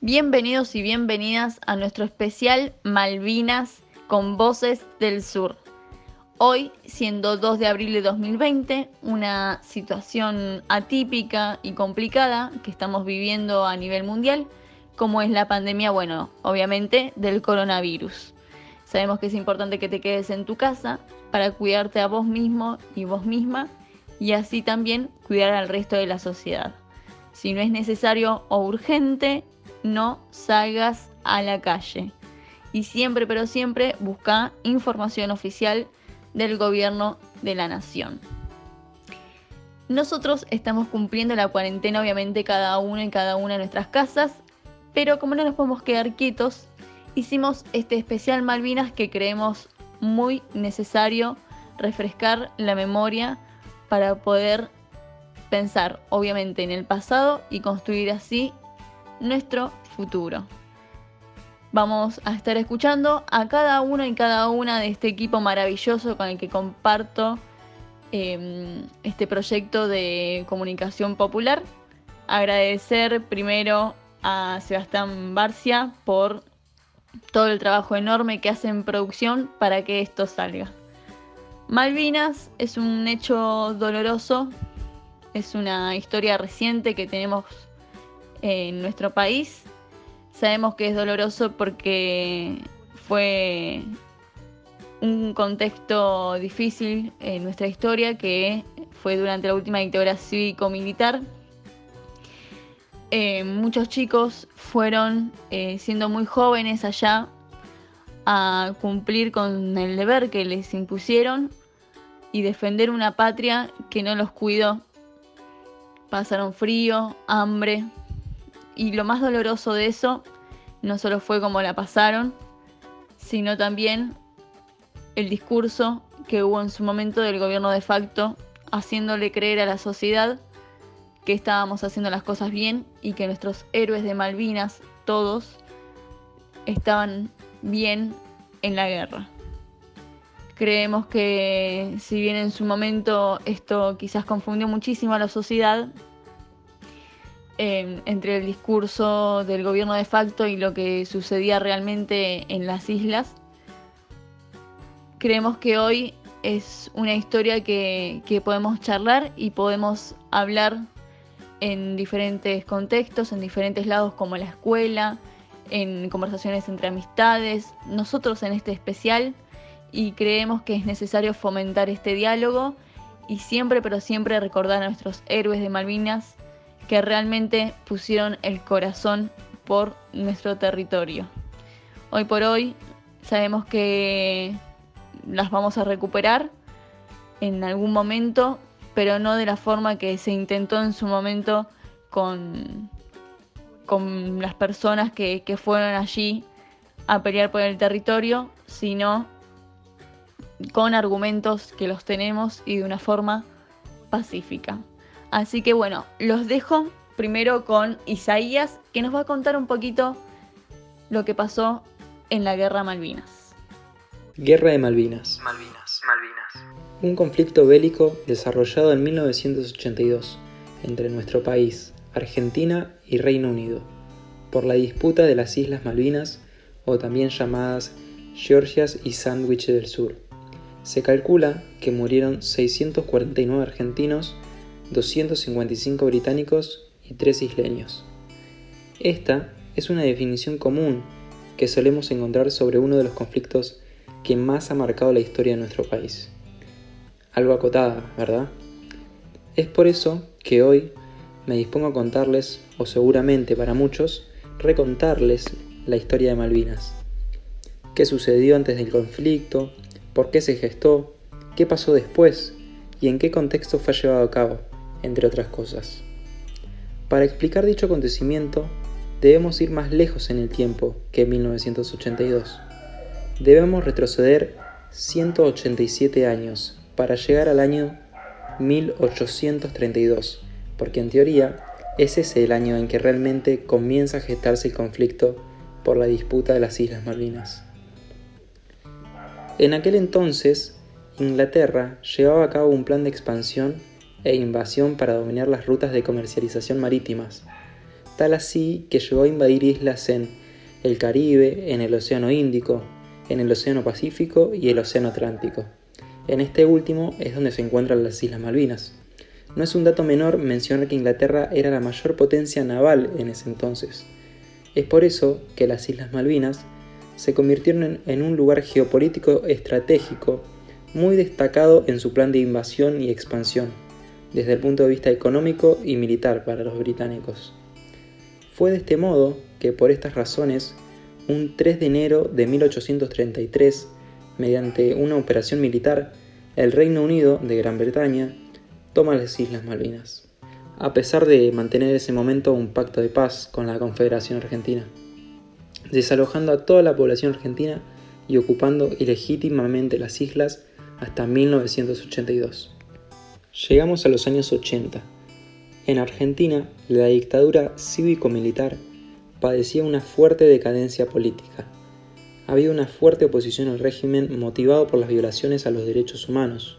Bienvenidos y bienvenidas a nuestro especial Malvinas con Voces del Sur. Hoy, siendo 2 de abril de 2020, una situación atípica y complicada que estamos viviendo a nivel mundial, como es la pandemia, bueno, obviamente del coronavirus. Sabemos que es importante que te quedes en tu casa para cuidarte a vos mismo y vos misma y así también cuidar al resto de la sociedad. Si no es necesario o urgente, no salgas a la calle. Y siempre, pero siempre, busca información oficial del gobierno de la nación. Nosotros estamos cumpliendo la cuarentena, obviamente, cada uno en cada una de nuestras casas, pero como no nos podemos quedar quietos, hicimos este especial Malvinas que creemos muy necesario refrescar la memoria para poder pensar, obviamente, en el pasado y construir así nuestro futuro. Vamos a estar escuchando a cada uno y cada una de este equipo maravilloso con el que comparto em, este proyecto de comunicación popular. Agradecer primero a Sebastián Barcia por todo el trabajo enorme que hace en producción para que esto salga. Malvinas es un hecho doloroso, es una historia reciente que tenemos en nuestro país. Sabemos que es doloroso porque fue un contexto difícil en nuestra historia que fue durante la última dictadura cívico-militar. Eh, muchos chicos fueron eh, siendo muy jóvenes allá a cumplir con el deber que les impusieron y defender una patria que no los cuidó. Pasaron frío, hambre, y lo más doloroso de eso no solo fue cómo la pasaron, sino también el discurso que hubo en su momento del gobierno de facto, haciéndole creer a la sociedad que estábamos haciendo las cosas bien y que nuestros héroes de Malvinas, todos, estaban bien en la guerra. Creemos que si bien en su momento esto quizás confundió muchísimo a la sociedad, entre el discurso del gobierno de facto y lo que sucedía realmente en las islas. Creemos que hoy es una historia que, que podemos charlar y podemos hablar en diferentes contextos, en diferentes lados como la escuela, en conversaciones entre amistades, nosotros en este especial y creemos que es necesario fomentar este diálogo y siempre, pero siempre recordar a nuestros héroes de Malvinas que realmente pusieron el corazón por nuestro territorio. Hoy por hoy sabemos que las vamos a recuperar en algún momento, pero no de la forma que se intentó en su momento con, con las personas que, que fueron allí a pelear por el territorio, sino con argumentos que los tenemos y de una forma pacífica. Así que bueno, los dejo primero con Isaías, que nos va a contar un poquito lo que pasó en la Guerra Malvinas. Guerra de Malvinas. Malvinas. Malvinas. Un conflicto bélico desarrollado en 1982 entre nuestro país, Argentina y Reino Unido, por la disputa de las Islas Malvinas, o también llamadas Georgias y Sandwich del Sur. Se calcula que murieron 649 argentinos 255 británicos y 3 isleños. Esta es una definición común que solemos encontrar sobre uno de los conflictos que más ha marcado la historia de nuestro país. Algo acotada, ¿verdad? Es por eso que hoy me dispongo a contarles, o seguramente para muchos, recontarles la historia de Malvinas. ¿Qué sucedió antes del conflicto? ¿Por qué se gestó? ¿Qué pasó después? ¿Y en qué contexto fue llevado a cabo? Entre otras cosas. Para explicar dicho acontecimiento, debemos ir más lejos en el tiempo que 1982. Debemos retroceder 187 años para llegar al año 1832, porque en teoría es el año en que realmente comienza a gestarse el conflicto por la disputa de las Islas Malvinas. En aquel entonces, Inglaterra llevaba a cabo un plan de expansión e invasión para dominar las rutas de comercialización marítimas, tal así que llegó a invadir islas en el Caribe, en el Océano Índico, en el Océano Pacífico y el Océano Atlántico. En este último es donde se encuentran las Islas Malvinas. No es un dato menor mencionar que Inglaterra era la mayor potencia naval en ese entonces. Es por eso que las Islas Malvinas se convirtieron en un lugar geopolítico estratégico muy destacado en su plan de invasión y expansión, desde el punto de vista económico y militar para los británicos. Fue de este modo que por estas razones, un 3 de enero de 1833, mediante una operación militar, el Reino Unido de Gran Bretaña toma las Islas Malvinas, a pesar de mantener en ese momento un pacto de paz con la Confederación Argentina desalojando a toda la población argentina y ocupando ilegítimamente las islas hasta 1982. Llegamos a los años 80. En Argentina, la dictadura cívico-militar padecía una fuerte decadencia política. Había una fuerte oposición al régimen motivado por las violaciones a los derechos humanos.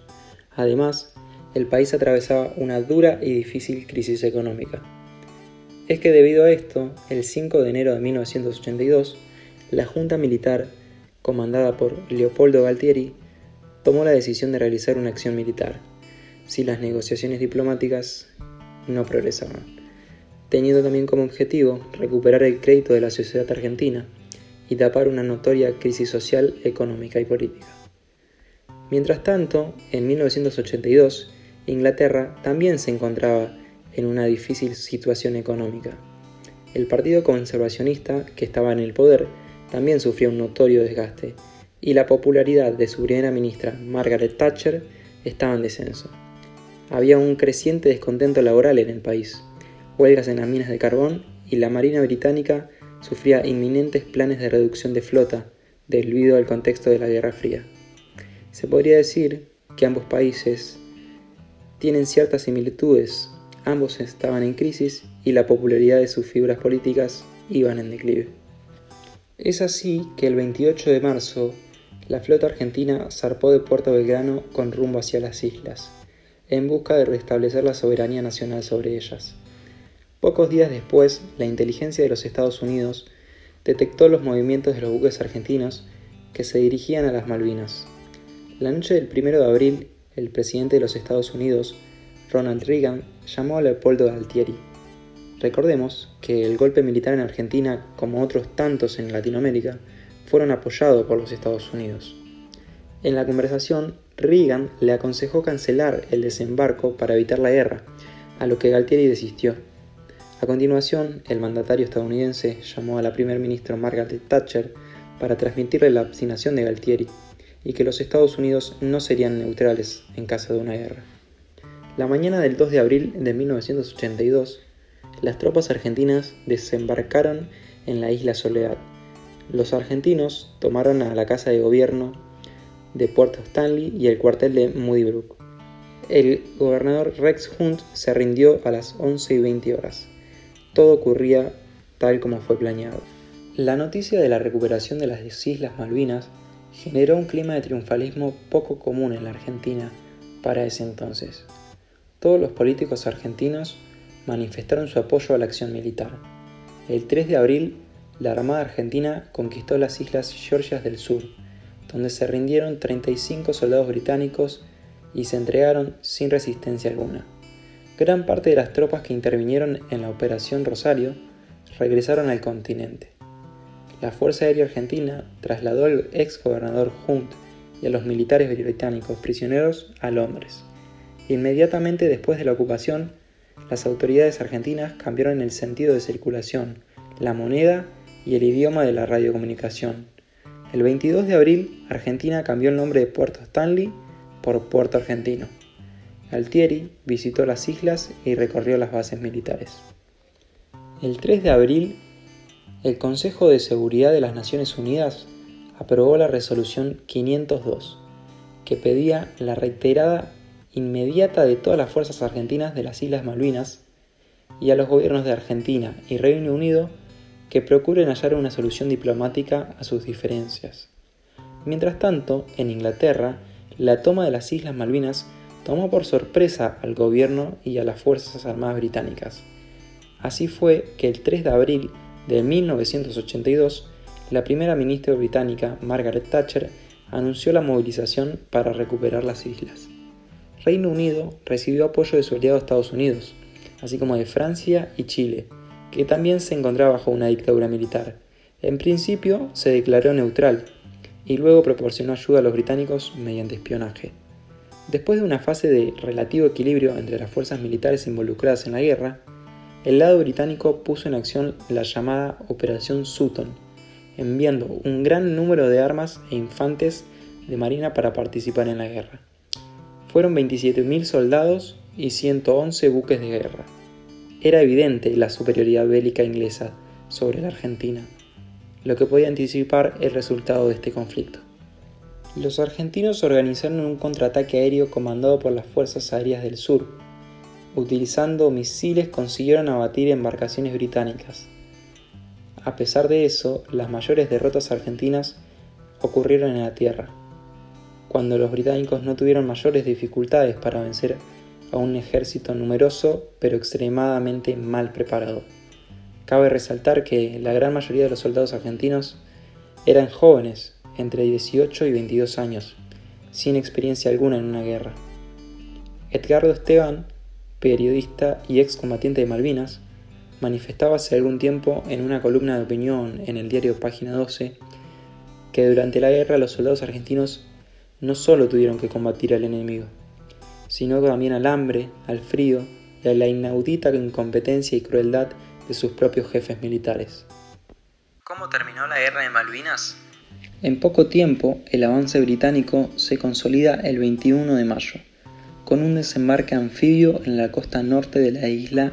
Además, el país atravesaba una dura y difícil crisis económica es que debido a esto, el 5 de enero de 1982, la Junta Militar, comandada por Leopoldo Galtieri, tomó la decisión de realizar una acción militar, si las negociaciones diplomáticas no progresaban, teniendo también como objetivo recuperar el crédito de la sociedad argentina y tapar una notoria crisis social, económica y política. Mientras tanto, en 1982, Inglaterra también se encontraba en una difícil situación económica. El Partido Conservacionista, que estaba en el poder, también sufrió un notorio desgaste, y la popularidad de su primera ministra, Margaret Thatcher, estaba en descenso. Había un creciente descontento laboral en el país, huelgas en las minas de carbón y la Marina Británica sufría inminentes planes de reducción de flota debido al contexto de la Guerra Fría. Se podría decir que ambos países tienen ciertas similitudes ambos estaban en crisis y la popularidad de sus figuras políticas iban en declive. Es así que el 28 de marzo, la flota argentina zarpó de Puerto Belgrano con rumbo hacia las islas, en busca de restablecer la soberanía nacional sobre ellas. Pocos días después, la inteligencia de los Estados Unidos detectó los movimientos de los buques argentinos que se dirigían a las Malvinas. La noche del 1 de abril, el presidente de los Estados Unidos Ronald Reagan llamó a Leopoldo Galtieri. Recordemos que el golpe militar en Argentina, como otros tantos en Latinoamérica, fueron apoyados por los Estados Unidos. En la conversación, Reagan le aconsejó cancelar el desembarco para evitar la guerra, a lo que Galtieri desistió. A continuación, el mandatario estadounidense llamó a la primer ministra Margaret Thatcher para transmitirle la obstinación de Galtieri y que los Estados Unidos no serían neutrales en caso de una guerra. La mañana del 2 de abril de 1982, las tropas argentinas desembarcaron en la isla Soledad. Los argentinos tomaron a la casa de gobierno de Puerto Stanley y el cuartel de Moody Brook. El gobernador Rex Hunt se rindió a las 11 y 20 horas. Todo ocurría tal como fue planeado. La noticia de la recuperación de las Islas Malvinas generó un clima de triunfalismo poco común en la Argentina para ese entonces todos los políticos argentinos manifestaron su apoyo a la acción militar. El 3 de abril, la Armada Argentina conquistó las islas Georgias del Sur, donde se rindieron 35 soldados británicos y se entregaron sin resistencia alguna. Gran parte de las tropas que intervinieron en la Operación Rosario regresaron al continente. La Fuerza Aérea Argentina trasladó al ex gobernador Hunt y a los militares británicos prisioneros a Londres. Inmediatamente después de la ocupación, las autoridades argentinas cambiaron el sentido de circulación, la moneda y el idioma de la radiocomunicación. El 22 de abril, Argentina cambió el nombre de Puerto Stanley por Puerto Argentino. Altieri visitó las islas y recorrió las bases militares. El 3 de abril, el Consejo de Seguridad de las Naciones Unidas aprobó la resolución 502, que pedía la reiterada inmediata de todas las fuerzas argentinas de las Islas Malvinas y a los gobiernos de Argentina y Reino Unido que procuren hallar una solución diplomática a sus diferencias. Mientras tanto, en Inglaterra, la toma de las Islas Malvinas tomó por sorpresa al gobierno y a las Fuerzas Armadas británicas. Así fue que el 3 de abril de 1982, la primera ministra británica, Margaret Thatcher, anunció la movilización para recuperar las islas. Reino Unido recibió apoyo de su aliado Estados Unidos, así como de Francia y Chile, que también se encontraba bajo una dictadura militar. En principio se declaró neutral y luego proporcionó ayuda a los británicos mediante espionaje. Después de una fase de relativo equilibrio entre las fuerzas militares involucradas en la guerra, el lado británico puso en acción la llamada Operación Sutton, enviando un gran número de armas e infantes de marina para participar en la guerra. Fueron 27.000 soldados y 111 buques de guerra. Era evidente la superioridad bélica inglesa sobre la Argentina, lo que podía anticipar el resultado de este conflicto. Los argentinos organizaron un contraataque aéreo comandado por las Fuerzas Aéreas del Sur. Utilizando misiles consiguieron abatir embarcaciones británicas. A pesar de eso, las mayores derrotas argentinas ocurrieron en la tierra, cuando los británicos no tuvieron mayores dificultades para vencer a un ejército numeroso pero extremadamente mal preparado. Cabe resaltar que la gran mayoría de los soldados argentinos eran jóvenes entre 18 y 22 años, sin experiencia alguna en una guerra. Edgardo Esteban, periodista y excombatiente de Malvinas, manifestaba hace algún tiempo en una columna de opinión en el diario Página 12 que durante la guerra los soldados argentinos no solo tuvieron que combatir al enemigo, sino también al hambre, al frío y a la inaudita incompetencia y crueldad de sus propios jefes militares. ¿Cómo terminó la guerra de Malvinas? En poco tiempo, el avance británico se consolida el 21 de mayo, con un desembarque anfibio en la costa norte de la isla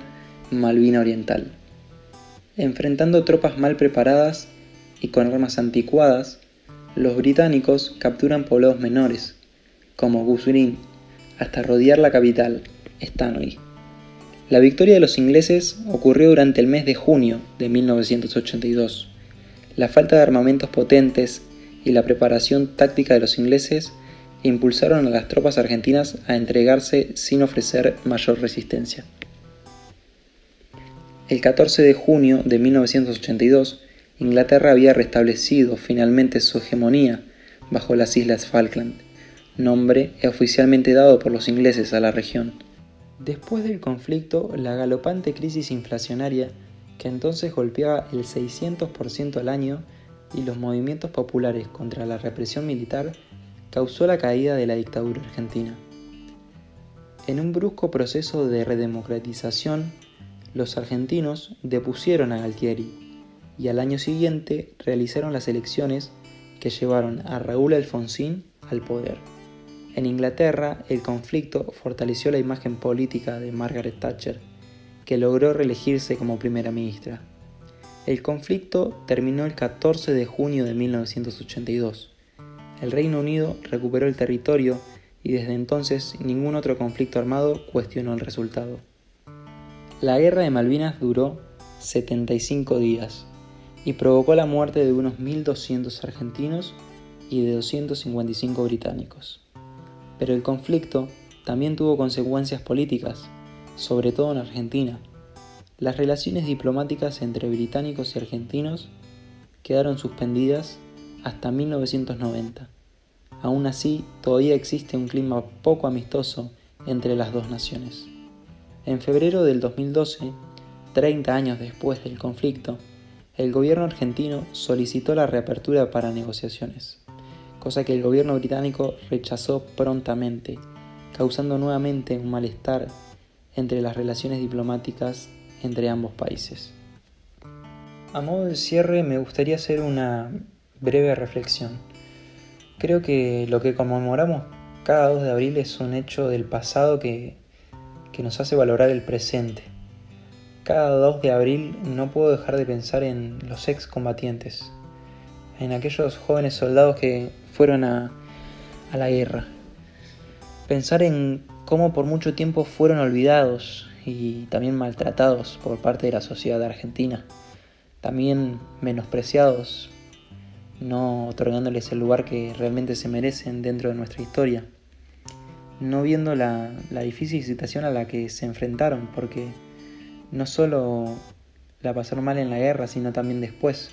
Malvina Oriental. Enfrentando tropas mal preparadas y con armas anticuadas, los británicos capturan poblados menores, como Gusrin, hasta rodear la capital, Stanley. La victoria de los ingleses ocurrió durante el mes de junio de 1982. La falta de armamentos potentes y la preparación táctica de los ingleses impulsaron a las tropas argentinas a entregarse sin ofrecer mayor resistencia. El 14 de junio de 1982, Inglaterra había restablecido finalmente su hegemonía bajo las Islas Falkland, nombre oficialmente dado por los ingleses a la región. Después del conflicto, la galopante crisis inflacionaria, que entonces golpeaba el 600% al año, y los movimientos populares contra la represión militar causó la caída de la dictadura argentina. En un brusco proceso de redemocratización, los argentinos depusieron a Galtieri y al año siguiente realizaron las elecciones que llevaron a Raúl Alfonsín al poder. En Inglaterra, el conflicto fortaleció la imagen política de Margaret Thatcher, que logró reelegirse como primera ministra. El conflicto terminó el 14 de junio de 1982. El Reino Unido recuperó el territorio y desde entonces ningún otro conflicto armado cuestionó el resultado. La guerra de Malvinas duró 75 días y provocó la muerte de unos 1.200 argentinos y de 255 británicos. Pero el conflicto también tuvo consecuencias políticas, sobre todo en Argentina, las relaciones diplomáticas entre británicos y argentinos quedaron suspendidas hasta 1990. Aún así, todavía existe un clima poco amistoso entre las dos naciones. En febrero del 2012, 30 años después del conflicto, el gobierno argentino solicitó la reapertura para negociaciones, cosa que el gobierno británico rechazó prontamente, causando nuevamente un malestar entre las relaciones diplomáticas entre ambos países. A modo de cierre me gustaría hacer una breve reflexión. Creo que lo que conmemoramos cada 2 de abril es un hecho del pasado que, que nos hace valorar el presente. Cada 2 de abril no puedo dejar de pensar en los excombatientes, en aquellos jóvenes soldados que fueron a, a la guerra. Pensar en cómo por mucho tiempo fueron olvidados y también maltratados por parte de la sociedad argentina, también menospreciados, no otorgándoles el lugar que realmente se merecen dentro de nuestra historia, no viendo la, difícil situación a la que se enfrentaron, porque no solo la pasaron mal en la guerra, sino también después.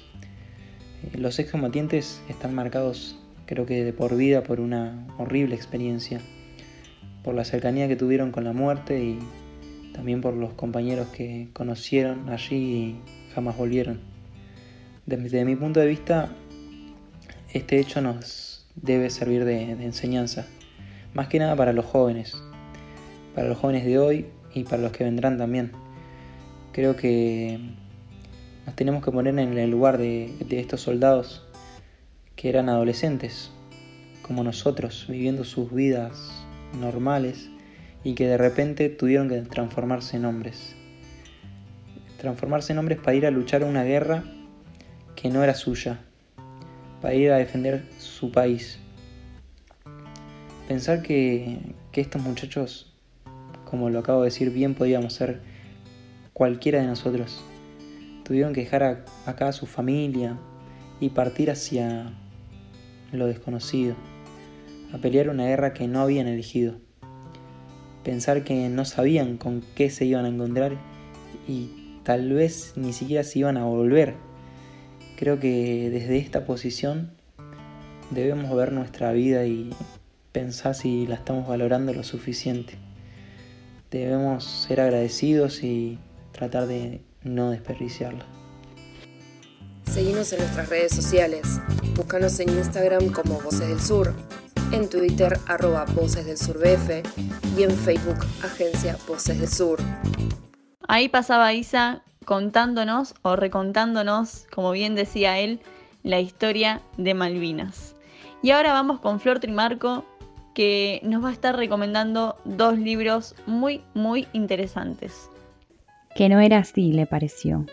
Eh, los excombatientes están marcados, creo que de por vida, por una horrible experiencia, por la cercanía que tuvieron con la muerte y también por los compañeros que conocieron allí y jamás volvieron. Desde mi punto de vista, este hecho nos debe servir de, enseñanza, más que nada para los jóvenes, para los jóvenes de hoy y para los que vendrán también. Creo que nos tenemos que poner en el lugar de, estos soldados que eran adolescentes, como nosotros, viviendo sus vidas normales y que de repente tuvieron que transformarse en hombres. Transformarse en hombres para ir a luchar una guerra que no era suya, para ir a defender su país. Pensar que, que estos muchachos, como lo acabo de decir, bien podíamos ser cualquiera de nosotros. Tuvieron que dejar acá a su familia y partir hacia lo desconocido, a pelear una guerra que no habían elegido. Pensar que no sabían con qué se iban a encontrar y tal vez ni siquiera se iban a volver. Creo que desde esta posición debemos ver nuestra vida y pensar si la estamos valorando lo suficiente. Debemos ser agradecidos y tratar de no desperdiciarla. Seguimos en nuestras redes sociales. Búscanos en Instagram como Voces del Sur, en Twitter arroba Voces del Sur BF y en Facebook Agencia Voces del Sur. Ahí pasaba Isa contándonos o recontándonos, como bien decía él, la historia de Malvinas. Y ahora vamos con Flor Trimarco, que nos va a estar recomendando dos libros muy, muy interesantes que no era así, le pareció.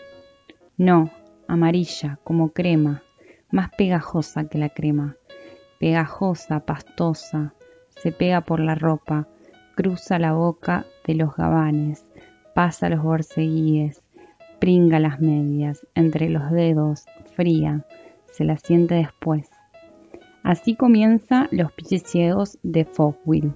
No, amarilla, como crema, más pegajosa que la crema. Pegajosa, pastosa, se pega por la ropa, cruza la boca de los gabanes, pasa los borceguíes, pringa las medias, entre los dedos, fría, se la siente después. Así comienza Los piches ciegos de Fogwill.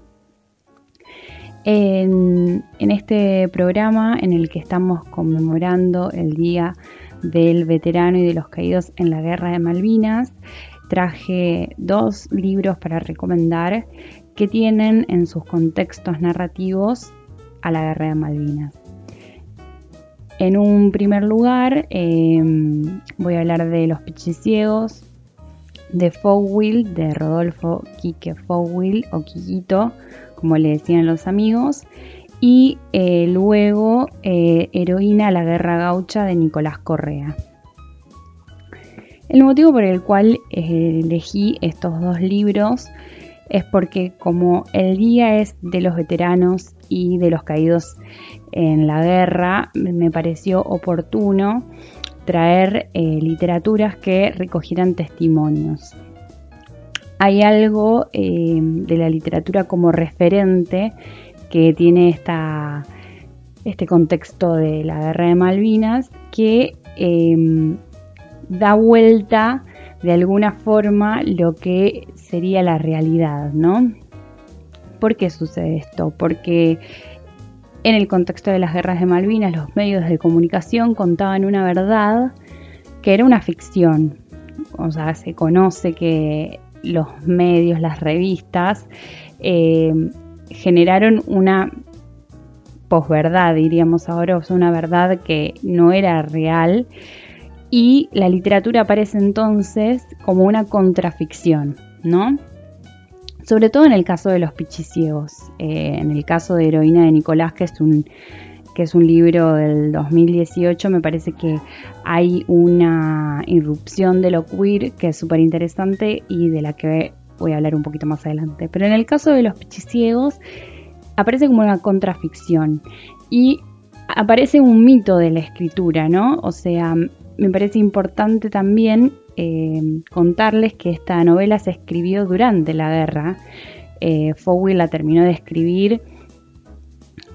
En, este programa en el que estamos conmemorando el Día del Veterano y de los Caídos en la Guerra de Malvinas, traje dos libros para recomendar que tienen en sus contextos narrativos a la Guerra de Malvinas. En un primer lugar, em, voy a hablar de Los Pichiciegos de Fogwill, de Rodolfo Quique Fogwill o Quiquito, como le decían los amigos, y eh, luego eh, Heroína la Guerra Gaucha de Nicolás Correa. El motivo por el cual eh, elegí estos dos libros es porque como el día es de los veteranos y de los caídos en la guerra, me pareció oportuno traer literaturas que recogieran testimonios hay algo de la literatura como referente que tiene esta, este contexto de la guerra de Malvinas que em, da vuelta de alguna forma lo que sería la realidad, ¿no? ¿Por qué sucede esto? Porque en el contexto de las guerras de Malvinas los medios de comunicación contaban una verdad que era una ficción. O sea, se conoce que los medios, las revistas, eh, generaron una posverdad, diríamos ahora, o sea, una verdad que no era real. Y la literatura aparece entonces como una contraficción, ¿no? Sobre todo en el caso de los pichiciegos, eh, en el caso de Heroína de Nicolás, que es un que es un libro del 2018, me parece que hay una irrupción de lo queer que es súper interesante y de la que voy a hablar un poquito más adelante. Pero en el caso de los pichiciegos, aparece como una contraficción y aparece un mito de la escritura, ¿no? O sea, me parece importante también eh, contarles que esta novela se escribió durante la guerra. Eh, la terminó de escribir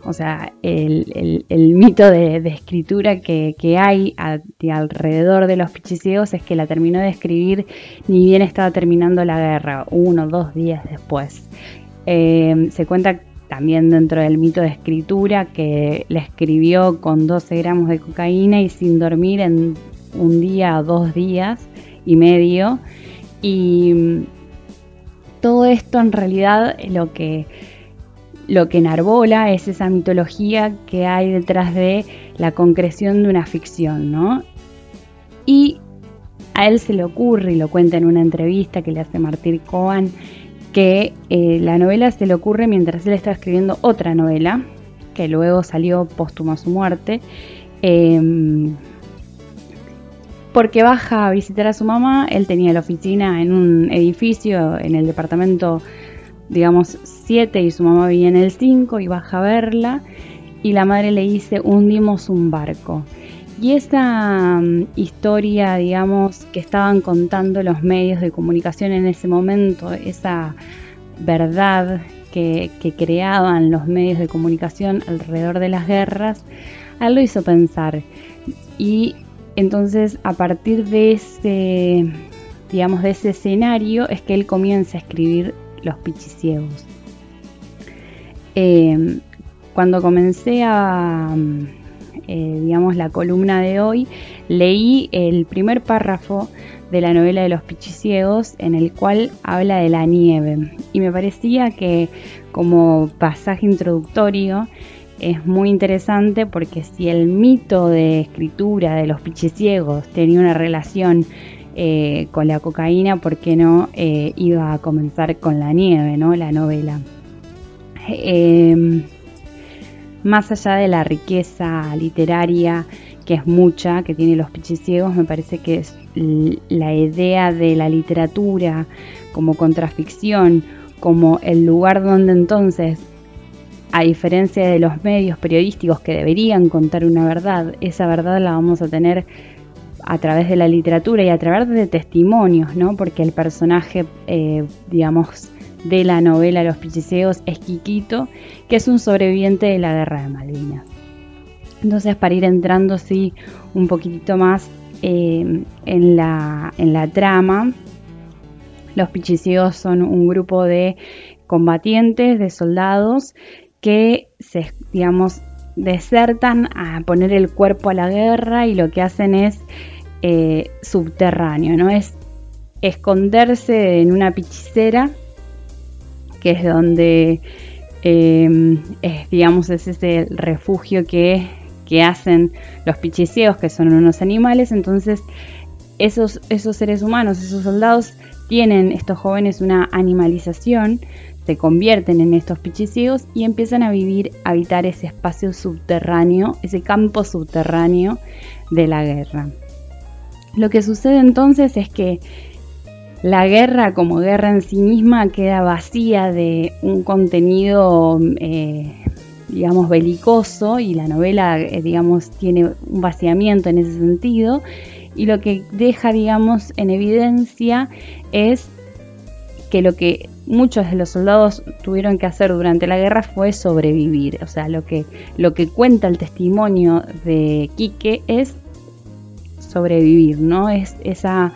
o sea, el, mito de, escritura que, hay alrededor de los pichiciegos es que la terminó de escribir ni bien estaba terminando la guerra, uno o dos días después. Eh, se cuenta también dentro del mito de escritura, que la escribió con 12 gramos de cocaína y sin dormir en un día o dos días y medio. Y mm, todo esto en realidad lo que, lo que enarbola es esa mitología que hay detrás de la concreción de una ficción, ¿no? Y a él se le ocurre, y lo cuenta en una entrevista que le hace Martín Cohen, que eh, la novela se le ocurre mientras él está escribiendo otra novela, que luego salió póstuma a su muerte, em, porque baja a visitar a su mamá, él tenía la oficina en un edificio en el departamento, digamos, 7 y su mamá vivía en el 5 y baja a verla y la madre le dice, hundimos un barco. Y esa mm, historia, digamos, que estaban contando los medios de comunicación en ese momento, esa verdad que, creaban los medios de comunicación alrededor de las guerras, a él lo hizo pensar. Y entonces a partir de ese, digamos, de ese escenario es que él comienza a escribir Los Pichiciegos. Eh, cuando comencé a, eh, digamos, la columna de hoy, leí el primer párrafo de la novela de los pichiciegos en el cual habla de la nieve y me parecía que como pasaje introductorio es muy interesante porque si el mito de escritura de los pichiciegos tenía una relación eh, con la cocaína, ¿por qué no eh, iba a comenzar con la nieve, ¿no? la novela? más allá de la riqueza literaria que es mucha, que tiene los pichiciegos, me parece que es la idea de la literatura como contraficción, como el lugar donde entonces, a diferencia de los medios periodísticos que deberían contar una verdad, esa verdad la vamos a tener a través de la literatura y a través de testimonios, ¿no? Porque el personaje, eh, digamos, de la novela Los Pichiseos es Quiquito, que es un sobreviviente de la guerra de Malvinas. Entonces, para ir entrando así un poquitito más eh, en, la, en la trama, los Pichiseos son un grupo de combatientes, de soldados que se, digamos, desertan a poner el cuerpo a la guerra y lo que hacen es eh, subterráneo, ¿no? Es esconderse en una pichicera que es donde, em, es, digamos, es ese refugio que, hacen los pichiseos, que son unos animales. Entonces, esos, esos seres humanos, esos soldados, tienen estos jóvenes una animalización, se convierten en estos pichiseos y empiezan a vivir, a habitar ese espacio subterráneo, ese campo subterráneo de la guerra. Lo que sucede entonces es que la guerra como guerra en sí misma queda vacía de un contenido, eh, digamos, belicoso y la novela, eh, digamos, tiene un vaciamiento en ese sentido. Y lo que deja, digamos, en evidencia es que lo que muchos de los soldados tuvieron que hacer durante la guerra fue sobrevivir. O sea, lo que, lo que cuenta el testimonio de Quique es sobrevivir, ¿no? Es esa,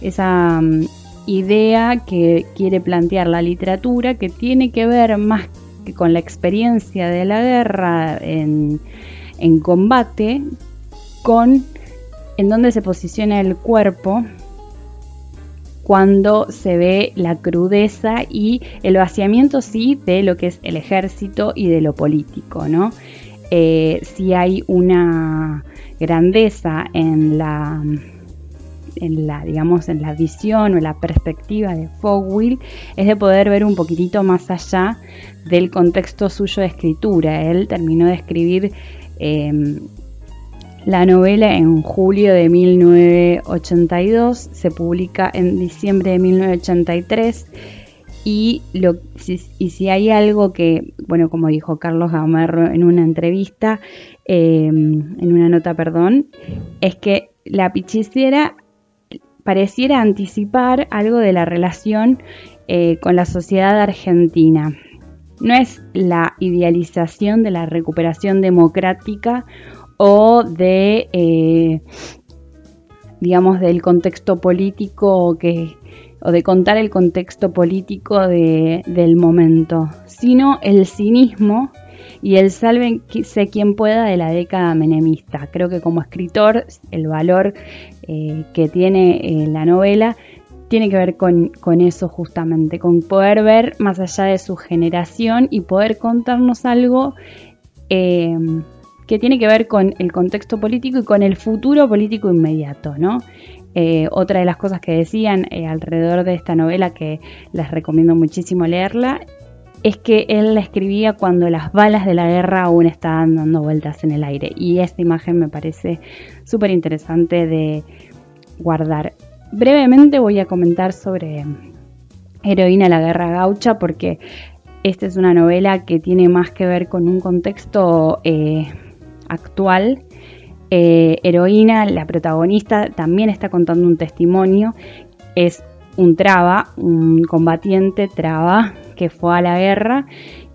esa mm, idea que quiere plantear la literatura que tiene que ver más que con la experiencia de la guerra en, combate, con en dónde se posiciona el cuerpo cuando se ve la crudeza y el vaciamiento sí de lo que es el ejército y de lo político, ¿no? Eh, si hay una grandeza en la en la, digamos, en la visión o la perspectiva de Fogwill es de poder ver un poquitito más allá del contexto suyo de escritura. Él terminó de escribir em, la novela en julio de 1982, se publica en diciembre de 1983 y, lo, si, y si hay algo que, bueno, como dijo Carlos Gamarro en una entrevista, em, en una nota, perdón, es que la pichicera pareciera anticipar algo de la relación eh, con la sociedad argentina. No es la idealización de la recuperación democrática o de, eh, digamos, del contexto político que, o de contar el contexto político del momento, sino el cinismo y el sé quien pueda de la década menemista. Creo que como escritor el valor eh, que tiene eh, la novela tiene que ver con, eso justamente, con poder ver más allá de su generación y poder contarnos algo eh, que tiene que ver con el contexto político y con el futuro político inmediato, ¿no? Otra de las cosas que decían alrededor de esta novela que les recomiendo muchísimo leerla es que él la escribía cuando las balas de la guerra aún estaban dando vueltas en el aire. Y esta imagen me parece súper interesante de guardar. Brevemente voy a comentar sobre Heroína la Guerra Gaucha porque esta es una novela que tiene más que ver con un contexto eh, actual. Eh, Heroína, la protagonista, también está contando un testimonio. Es un traba, un combatiente traba que fue a la guerra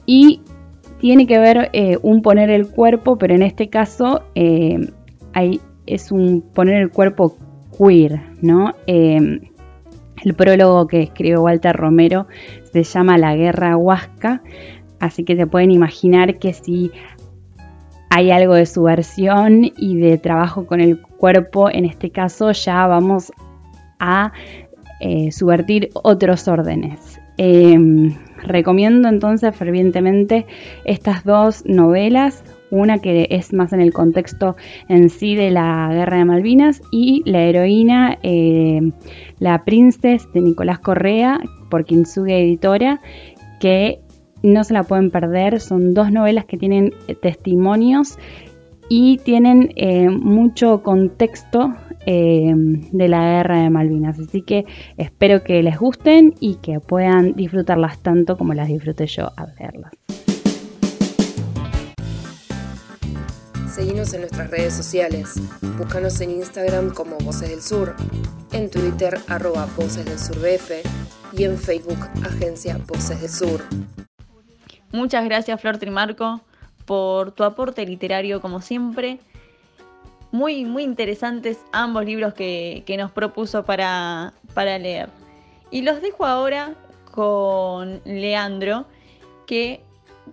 y tiene que ver eh, un poner el cuerpo, pero en este caso eh, es un poner el cuerpo queer, ¿no? El prólogo que escribió Walter Romero se llama La Guerra Huasca, así que se pueden imaginar que si hay algo de subversión y de trabajo con el cuerpo, en este caso ya vamos a subvertir otros órdenes. Recomiendo entonces fervientemente estas dos novelas, una que es más en el contexto en sí de la guerra de Malvinas y la heroína eh, La Princess de Nicolás Correa por Kintsugi Editora, que no se la pueden perder, son dos novelas que tienen eh, testimonios y tienen eh, mucho contexto eh, de la guerra de Malvinas. Así que espero que les gusten y que puedan disfrutarlas tanto como las disfruté yo al verlas. Seguimos en nuestras redes sociales. Búscanos en Instagram como Voces del Sur, en Twitter arroba Voces del Sur BF y en Facebook Agencia Voces del Sur. Muchas gracias Flor Trimarco por tu aporte literario como siempre muy, muy interesantes ambos libros que, nos propuso para, para leer. Y los dejo ahora con Leandro, que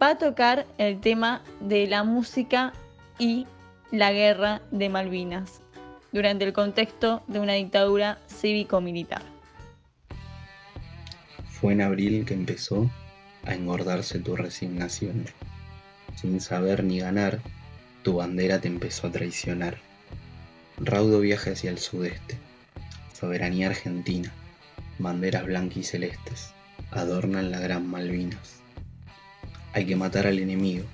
va a tocar el tema de la música y la guerra de Malvinas durante el contexto de una dictadura cívico-militar. Fue en abril que empezó a engordarse tu resignación. Sin saber ni ganar, tu bandera te empezó a traicionar. Raudo viaje hacia el sudeste, soberanía argentina, banderas blancas y celestes, adornan la gran Malvinas. Hay que matar al enemigo,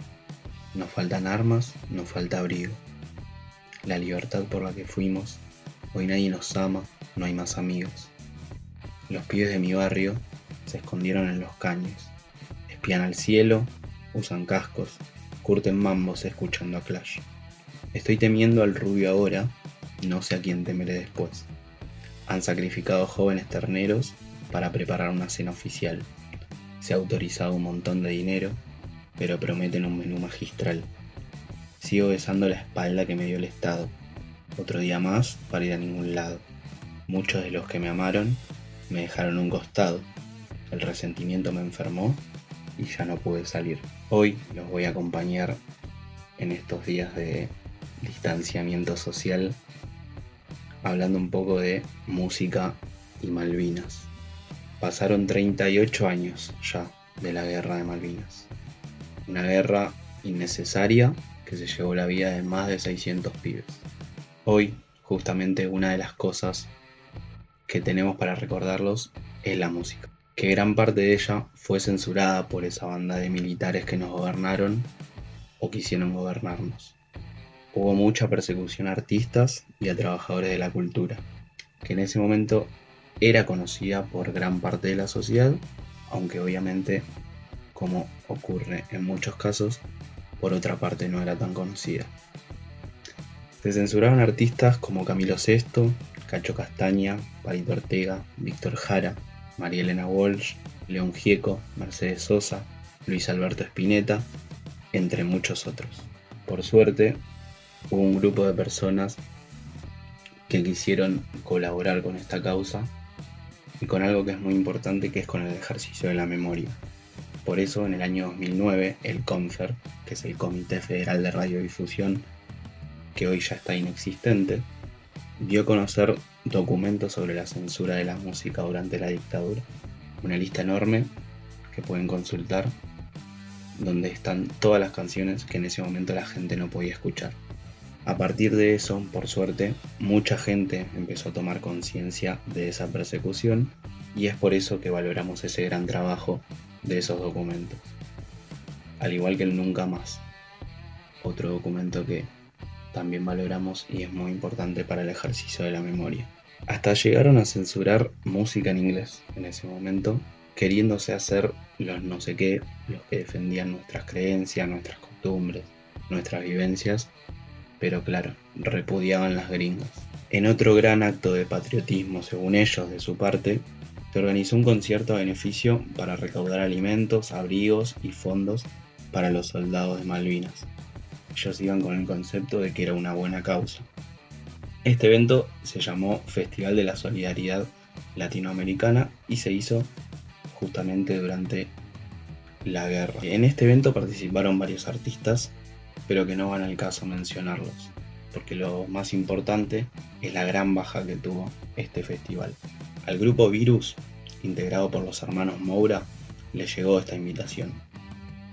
nos faltan armas, nos falta abrigo. La libertad por la que fuimos, hoy nadie nos ama, no hay más amigos. Los pibes de mi barrio se escondieron en los caños, espían al cielo, usan cascos, curten mambos escuchando a Clash. Estoy temiendo al rubio ahora, no sé a quién temeré después. Han sacrificado jóvenes terneros para preparar una cena oficial. Se ha autorizado un montón de dinero, pero prometen un menú magistral. Sigo besando la espalda que me dio el Estado. Otro día más para ir a ningún lado. Muchos de los que me amaron me dejaron un costado. El resentimiento me enfermó y ya no pude salir. Hoy los voy a acompañar en estos días de distanciamiento social hablando un poco de música y Malvinas. Pasaron 38 años ya de la guerra de Malvinas. Una guerra innecesaria que se llevó la vida de más de 600 pibes. Hoy, justamente una de las cosas que tenemos para recordarlos es la música que gran parte de ella fue censurada por esa banda de militares que nos gobernaron o quisieron gobernarnos. Hubo mucha persecución a artistas y a trabajadores de la cultura, que en ese momento era conocida por gran parte de la sociedad, aunque obviamente, como ocurre en muchos casos, por otra parte no era tan conocida. Se censuraron artistas como Camilo VI, Cacho Castaña, Palito Ortega, Víctor Jara, María Elena Walsh, León Gieco, Mercedes Sosa, Luis Alberto Spinetta, entre muchos otros. Por suerte, hubo un grupo de personas que quisieron colaborar con esta causa y con algo que es muy importante que es con el ejercicio de la memoria. Por eso en el año 2009 el CONFER, que es el Comité Federal de Radiodifusión, que hoy ya está inexistente, dio a conocer documentos sobre la censura de la música durante la dictadura. Una lista enorme que pueden consultar donde están todas las canciones que en ese momento la gente no podía escuchar. A partir de eso, por suerte, mucha gente empezó a tomar conciencia de esa persecución y es por eso que valoramos ese gran trabajo de esos documentos. Al igual que el Nunca Más, otro documento que también valoramos y es muy importante para el ejercicio de la memoria. Hasta llegaron a censurar música en inglés en ese momento, queriéndose hacer los no sé qué, los que defendían nuestras creencias, nuestras costumbres, nuestras vivencias, pero claro, repudiaban las gringas. En otro gran acto de patriotismo, según ellos, de su parte, se organizó un concierto a beneficio para recaudar alimentos, abrigos y fondos para los soldados de Malvinas. Ellos iban con el concepto de que era una buena causa. Este evento se llamó Festival de la Solidaridad Latinoamericana y se hizo justamente durante la guerra. En este evento participaron varios artistas, pero que no van al caso mencionarlos, porque lo más importante es la gran baja que tuvo este festival. Al grupo Virus, integrado por los hermanos Moura, le llegó esta invitación,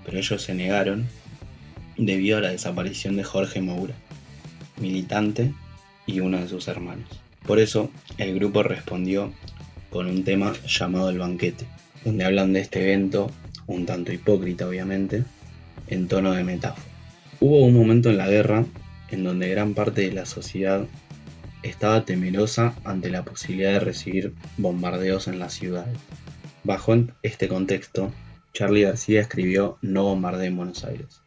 pero ellos se negaron debido a la desaparición de Jorge Moura, militante y uno de sus hermanos. Por eso, el grupo respondió con un tema llamado El Banquete, donde hablan de este evento, un tanto hipócrita obviamente, en tono de metáfora. Hubo un momento en la guerra en donde gran parte de la sociedad estaba temerosa ante la posibilidad de recibir bombardeos en la ciudad. Bajo este contexto, Charlie García escribió No bombardee en Buenos Aires.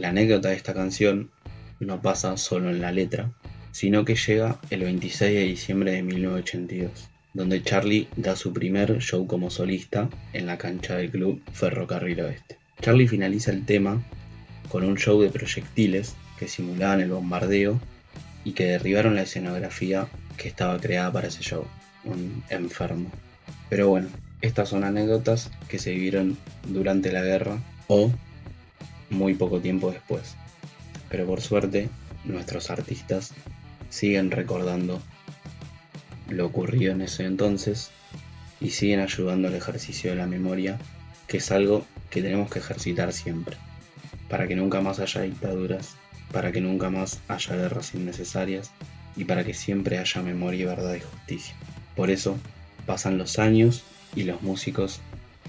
La anécdota de esta canción no pasa solo en la letra, sino que llega el 26 de diciembre de 1982, donde Charlie da su primer show como solista en la cancha del club Ferrocarril Oeste. Charlie finaliza el tema con un show de proyectiles que simulaban el bombardeo y que derribaron la escenografía que estaba creada para ese show, un enfermo. Pero bueno, estas son anécdotas que se vivieron durante la guerra o muy poco tiempo después. Pero por suerte, nuestros artistas siguen recordando lo ocurrido en ese entonces y siguen ayudando al ejercicio de la memoria, que es algo que tenemos que ejercitar siempre, para que nunca más haya dictaduras para que nunca más haya guerras innecesarias y para que siempre haya memoria, verdad y justicia. Por eso pasan los años y los músicos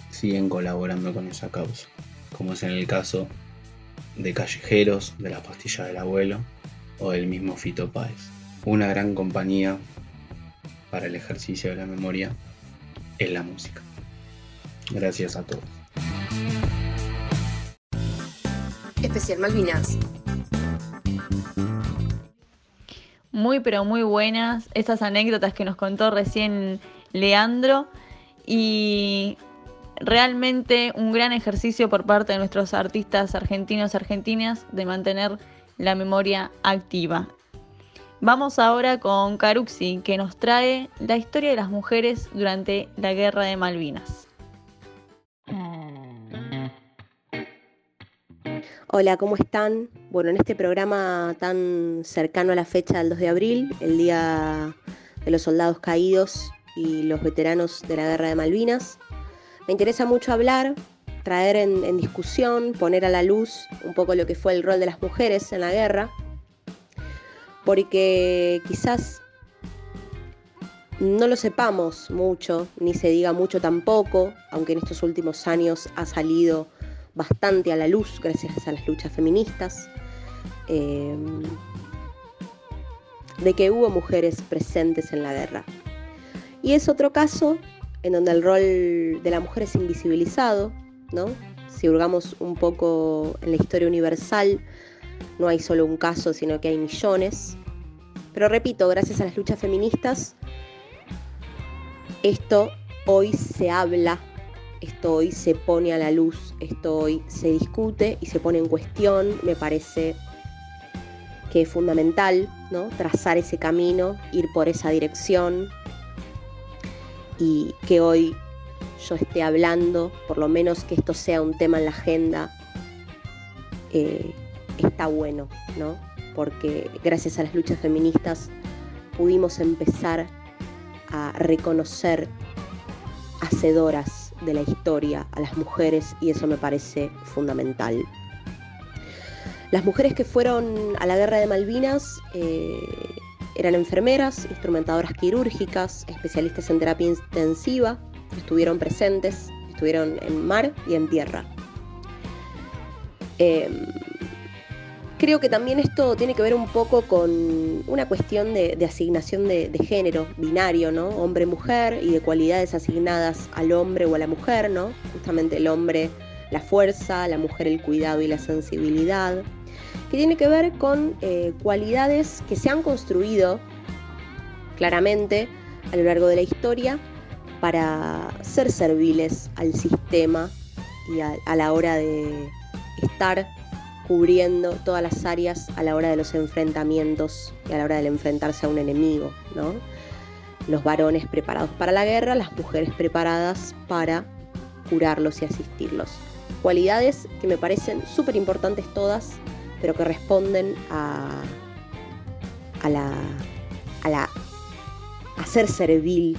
siguen colaborando con esa causa, como es en el caso de Callejeros, de la pastilla del abuelo o del mismo Fito Páez. Una gran compañía para el ejercicio de la memoria es la música. Gracias a todos. Especial Malvinas muy pero muy buenas esas anécdotas que nos contó recién Leandro y realmente un gran ejercicio por parte de nuestros artistas argentinos y argentinas de mantener la memoria activa. Vamos ahora con Caruxi, que nos trae la historia de las mujeres durante la Guerra de Malvinas. Hola, ¿cómo están? Bueno, en este programa tan cercano a la fecha del 2 de abril, el Día de los Soldados Caídos y los veteranos de la Guerra de Malvinas, me interesa mucho hablar, traer en, discusión, poner a la luz un poco lo que fue el rol de las mujeres en la guerra, porque quizás no lo sepamos mucho, ni se diga mucho tampoco, aunque en estos últimos años ha salido bastante a la luz gracias a las luchas feministas, eh, de que hubo mujeres presentes en la guerra. Y es otro caso en donde el rol de la mujer es invisibilizado, ¿no? Si hurgamos un poco en la historia universal, no hay solo un caso, sino que hay millones. Pero repito, gracias a las luchas feministas, esto hoy se habla esto hoy se pone a la luz, esto hoy se discute y se pone en cuestión, me parece que es fundamental, ¿no? Trazar ese camino, ir por esa dirección y que hoy yo esté hablando, por lo menos que esto sea un tema en la agenda, eh, está bueno, ¿no? Porque gracias a las luchas feministas pudimos empezar a reconocer hacedoras de la historia a las mujeres y eso me parece fundamental. Las mujeres que fueron a la guerra de Malvinas eh, eran enfermeras, instrumentadoras quirúrgicas, especialistas en terapia intensiva, estuvieron presentes, estuvieron en mar y en tierra. Em, creo que también esto tiene que ver un poco con una cuestión de, asignación de, de, género binario, ¿no? Hombre-mujer y de cualidades asignadas al hombre o a la mujer, ¿no? Justamente el hombre la fuerza, la mujer el cuidado y la sensibilidad que tiene que ver con eh, cualidades que se han construido claramente a lo largo de la historia para ser serviles al sistema y a, la hora de estar cubriendo todas las áreas a la hora de los enfrentamientos y a la hora de enfrentarse a un enemigo, ¿no? Los varones preparados para la guerra, las mujeres preparadas para curarlos y asistirlos. Cualidades que me parecen súper importantes todas pero que responden a, a la, a la a ser servil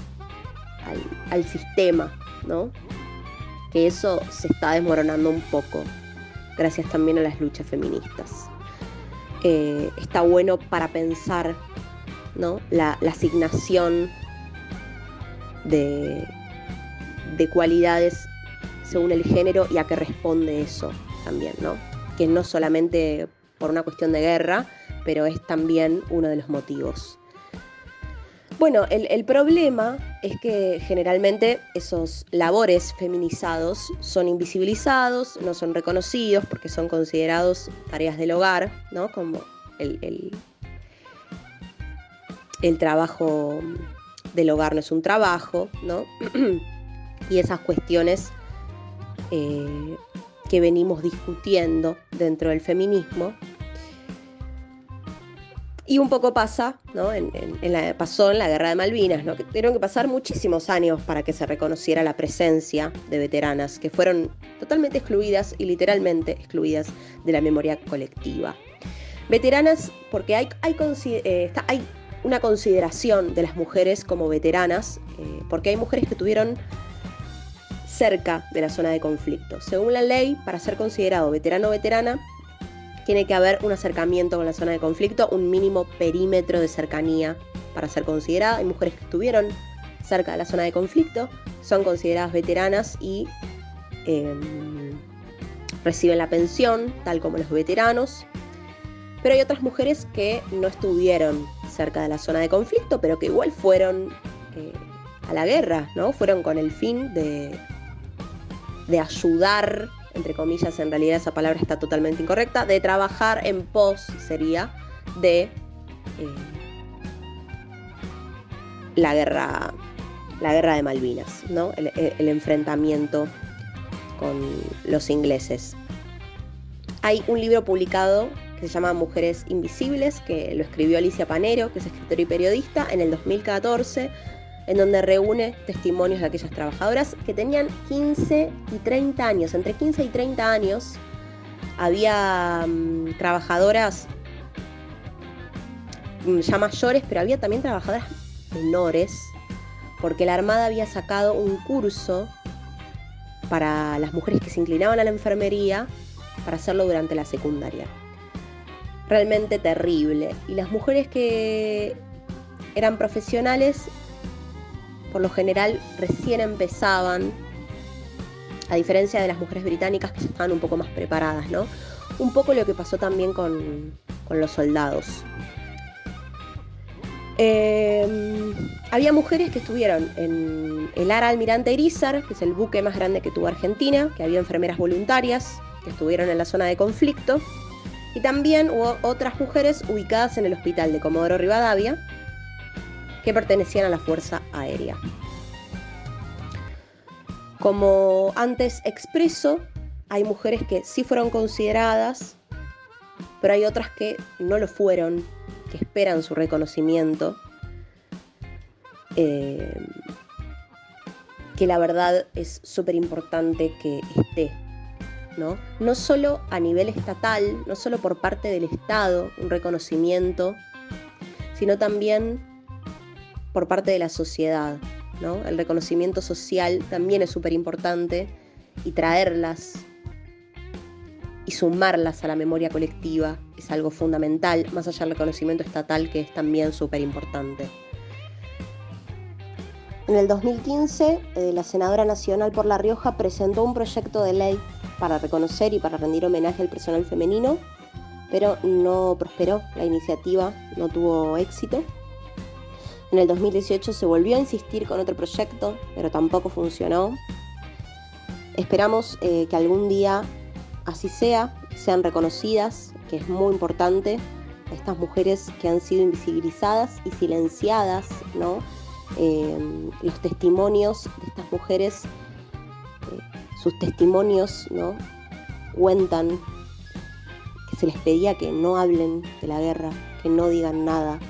al, sistema, ¿no? Que eso se está desmoronando un poco, gracias también a las luchas feministas. Eh, está bueno para pensar ¿no? la, asignación de, de cualidades según el género y a qué responde eso también, ¿no? Que no solamente por una cuestión de guerra, pero es también uno de los motivos. Bueno, el, problema es que generalmente esos labores feminizados son invisibilizados, no son reconocidos porque son considerados tareas del hogar, ¿no? Como el, el, trabajo del hogar no es un trabajo, ¿no? y esas cuestiones eh, que venimos discutiendo dentro del feminismo. Y un poco pasa, ¿no? En, la, pasó en la guerra de Malvinas, ¿no? que tuvieron que pasar muchísimos años para que se reconociera la presencia de veteranas que fueron totalmente excluidas y literalmente excluidas de la memoria colectiva. Veteranas porque hay, hay, eh, una consideración de las mujeres como veteranas, eh, porque hay mujeres que tuvieron cerca de la zona de conflicto. Según la ley, para ser considerado veterano o veterana, tiene que haber un acercamiento con la zona de conflicto, un mínimo perímetro de cercanía para ser considerada. Hay mujeres que estuvieron cerca de la zona de conflicto, son consideradas veteranas y em, reciben la pensión, tal como los veteranos. Pero hay otras mujeres que no estuvieron cerca de la zona de conflicto, pero que igual fueron eh, a la guerra, ¿no? Fueron con el fin de de ayudar, entre comillas, en realidad esa palabra está totalmente incorrecta, de trabajar en pos sería de eh, la guerra la guerra de Malvinas, ¿no? el, el enfrentamiento con los ingleses. Hay un libro publicado que se llama Mujeres Invisibles, que lo escribió Alicia Panero, que es escritora y periodista, en el 2014 en donde reúne testimonios de aquellas trabajadoras que tenían 15 y 30 años. Entre 15 y 30 años había mm, trabajadoras mm, ya mayores, pero había también trabajadoras menores, porque la Armada había sacado un curso para las mujeres que se inclinaban a la enfermería para hacerlo durante la secundaria. Realmente terrible. Y las mujeres que eran profesionales por lo general recién empezaban, a diferencia de las mujeres británicas que estaban un poco más preparadas, ¿no? Un poco lo que pasó también con, los soldados. Em, había mujeres que estuvieron en el Ara Almirante Irizar, que es el buque más grande que tuvo Argentina, que había enfermeras voluntarias que estuvieron en la zona de conflicto, y también hubo otras mujeres ubicadas en el hospital de Comodoro Rivadavia, que pertenecían a la Fuerza Aérea. Como antes expreso, hay mujeres que sí fueron consideradas pero hay otras que no lo fueron, que esperan su reconocimiento. Eh, que la verdad es súper importante que esté, ¿no? No solo a nivel estatal, no solo por parte del Estado, un reconocimiento, sino también por parte de la sociedad, ¿no? El reconocimiento social también es súper importante y traerlas y sumarlas a la memoria colectiva es algo fundamental, más allá del reconocimiento estatal que es también súper importante. En el 2015, eh, la senadora nacional por La Rioja presentó un proyecto de ley para reconocer y para rendir homenaje al personal femenino, pero no prosperó, la iniciativa no tuvo éxito. En el 2018 se volvió a insistir con otro proyecto, pero tampoco funcionó. Esperamos eh, que algún día así sea, sean reconocidas, que es muy importante, estas mujeres que han sido invisibilizadas y silenciadas, ¿no? Eh, los testimonios de estas mujeres, eh, sus testimonios, ¿no? Cuentan que se les pedía que no hablen de la guerra, que no digan nada.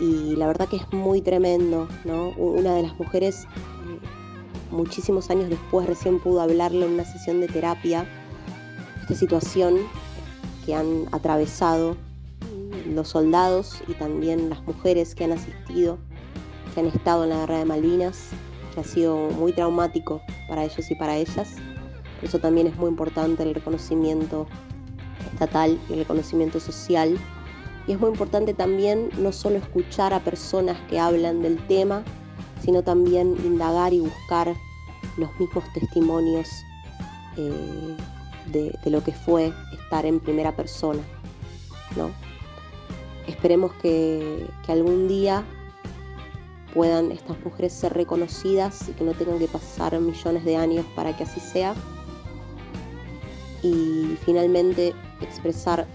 Y la verdad que es muy tremendo, ¿no? Una de las mujeres, muchísimos años después, recién pudo hablarle en una sesión de terapia esta situación que han atravesado los soldados y también las mujeres que han asistido, que han estado en la guerra de Malvinas, que ha sido muy traumático para ellos y para ellas. Por eso también es muy importante el reconocimiento estatal y el reconocimiento social. Y es muy importante también no solo escuchar a personas que hablan del tema, sino también indagar y buscar los mismos testimonios eh, de, lo que fue estar en primera persona. ¿no? Esperemos que, que algún día puedan estas mujeres ser reconocidas y que no tengan que pasar millones de años para que así sea. Y finalmente expresar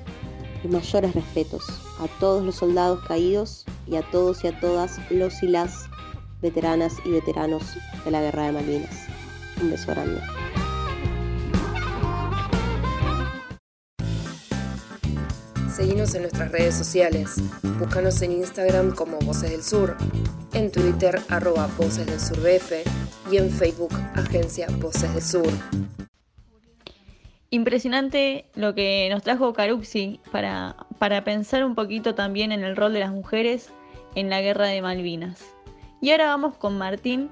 los mayores respetos a todos los soldados caídos y a todos y a todas los y las veteranas y veteranos de la Guerra de Malvinas. Un beso grande. Seguimos en nuestras redes sociales. Búscanos en Instagram como Voces del Sur, en Twitter arroba Voces del Sur BF y en Facebook Agencia Voces del Sur. Impresionante lo que nos trajo Caruxi para, para pensar un poquito también en el rol de las mujeres en la guerra de Malvinas. Y ahora vamos con Martín,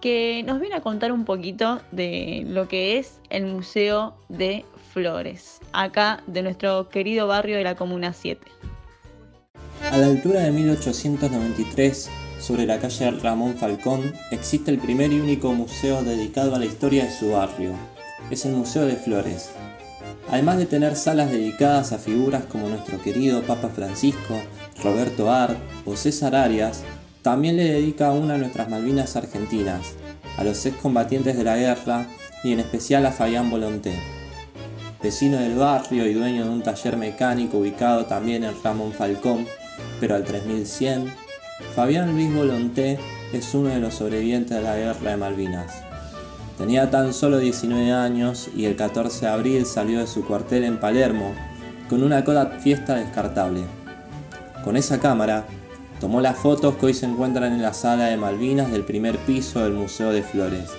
que nos viene a contar un poquito de lo que es el Museo de Flores, acá de nuestro querido barrio de la Comuna 7. A la altura de 1893, sobre la calle Ramón Falcón, existe el primer y único museo dedicado a la historia de su barrio. Es el Museo de Flores. Además de tener salas dedicadas a figuras como nuestro querido Papa Francisco, Roberto Art o César Arias, también le dedica una a nuestras Malvinas argentinas, a los excombatientes de la guerra y en especial a Fabián Volonté. Vecino del barrio y dueño de un taller mecánico ubicado también en Ramón Falcón, pero al 3100, Fabián Luis Volonté es uno de los sobrevivientes de la guerra de Malvinas. Tenía tan solo 19 años y el 14 de abril salió de su cuartel en Palermo con una coda fiesta descartable. Con esa cámara Tomó las fotos que hoy se encuentran en la sala de Malvinas del primer piso del Museo de Flores.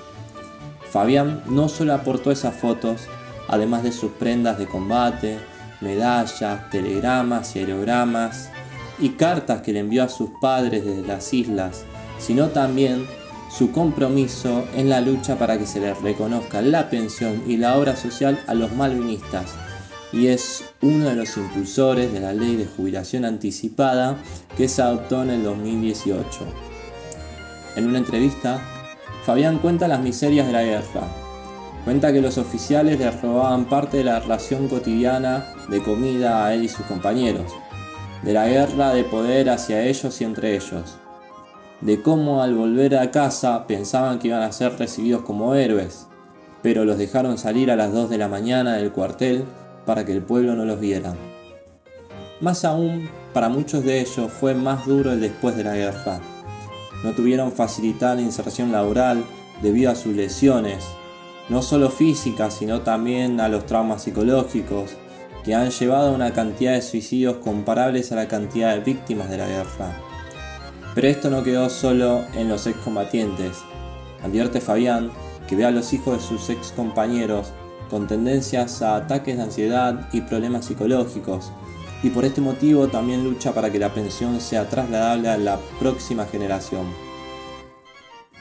Fabián no solo aportó esas fotos, además de sus prendas de combate, medallas, telegramas y aerogramas y cartas que le envió a sus padres desde las islas, sino también su compromiso en la lucha para que se les reconozca la pensión y la obra social a los malvinistas y es uno de los impulsores de la ley de jubilación anticipada que se adoptó en el 2018. En una entrevista, Fabián cuenta las miserias de la guerra. Cuenta que los oficiales le robaban parte de la ración cotidiana de comida a él y sus compañeros, de la guerra de poder hacia ellos y entre ellos, de cómo al volver a casa pensaban que iban a ser recibidos como héroes, pero los dejaron salir a las 2 de la mañana del cuartel para que el pueblo no los viera. Más aún, para muchos de ellos fue más duro el después de la guerra. No tuvieron facilitar la inserción laboral debido a sus lesiones, no solo físicas, sino también a los traumas psicológicos, que han llevado a una cantidad de suicidios comparables a la cantidad de víctimas de la guerra. Pero esto no quedó solo en los excombatientes. Advierte Fabián que ve a los hijos de sus excompañeros con tendencias a ataques de ansiedad y problemas psicológicos, y por este motivo también lucha para que la pensión sea trasladable a la próxima generación.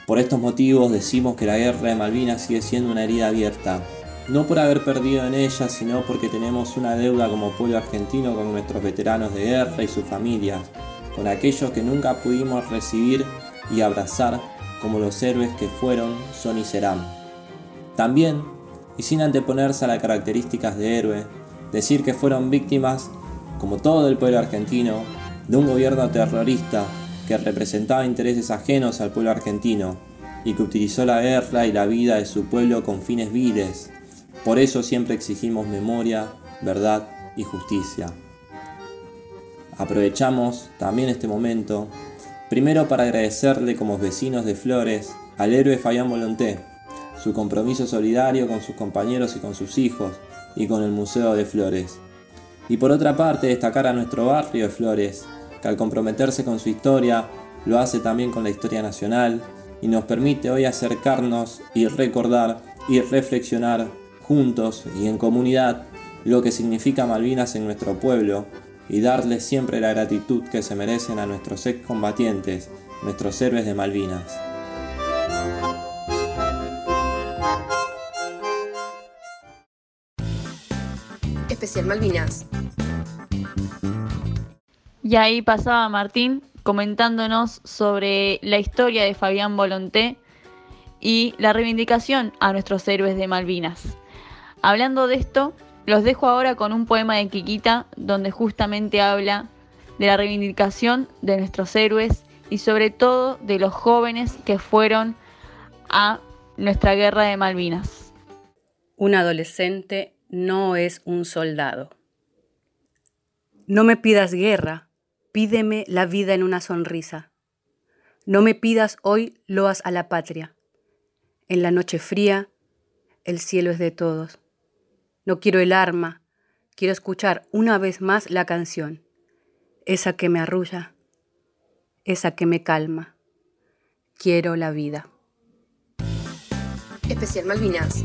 Por estos motivos decimos que la guerra de Malvinas sigue siendo una herida abierta, no por haber perdido en ella, sino porque tenemos una deuda como pueblo argentino con nuestros veteranos de guerra y sus familias, con aquellos que nunca pudimos recibir y abrazar como los héroes que fueron, son y serán. También, y sin anteponerse a las características de héroe, decir que fueron víctimas, como todo el pueblo argentino, de un gobierno terrorista que representaba intereses ajenos al pueblo argentino y que utilizó la guerra y la vida de su pueblo con fines viles. Por eso siempre exigimos memoria, verdad y justicia. Aprovechamos también este momento, primero para agradecerle como vecinos de Flores al héroe Fabián Volonté, su compromiso solidario con sus compañeros y con sus hijos, y con el Museo de Flores. Y por otra parte, destacar a nuestro barrio de Flores, que al comprometerse con su historia, lo hace también con la historia nacional, y nos permite hoy acercarnos y recordar y reflexionar juntos y en comunidad lo que significa Malvinas en nuestro pueblo y darles siempre la gratitud que se merecen a nuestros excombatientes, nuestros héroes de Malvinas. Especial Malvinas. Y ahí pasaba Martín comentándonos sobre la historia de Fabián Volonté y la reivindicación a nuestros héroes de Malvinas. Hablando de esto, los dejo ahora con un poema de Quiquita donde justamente habla de la reivindicación de nuestros héroes y sobre todo de los jóvenes que fueron a nuestra guerra de Malvinas. Un adolescente no es un soldado. No me pidas guerra, pídeme la vida en una sonrisa. No me pidas hoy loas a la patria. En la noche fría, el cielo es de todos. No quiero el arma, quiero escuchar una vez más la canción, esa que me arrulla, esa que me calma. Quiero la vida. Especial Malvinas.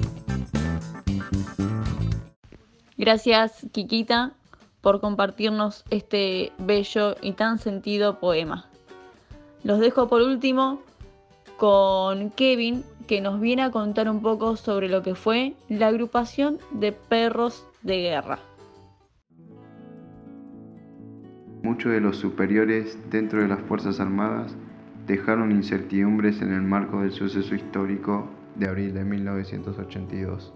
Gracias, Kikita, por compartirnos este bello y tan sentido poema. Los dejo por último con Kevin, que nos viene a contar un poco sobre lo que fue la agrupación de perros de guerra. Muchos de los superiores dentro de las Fuerzas Armadas dejaron incertidumbres en el marco del suceso histórico de abril de 1982.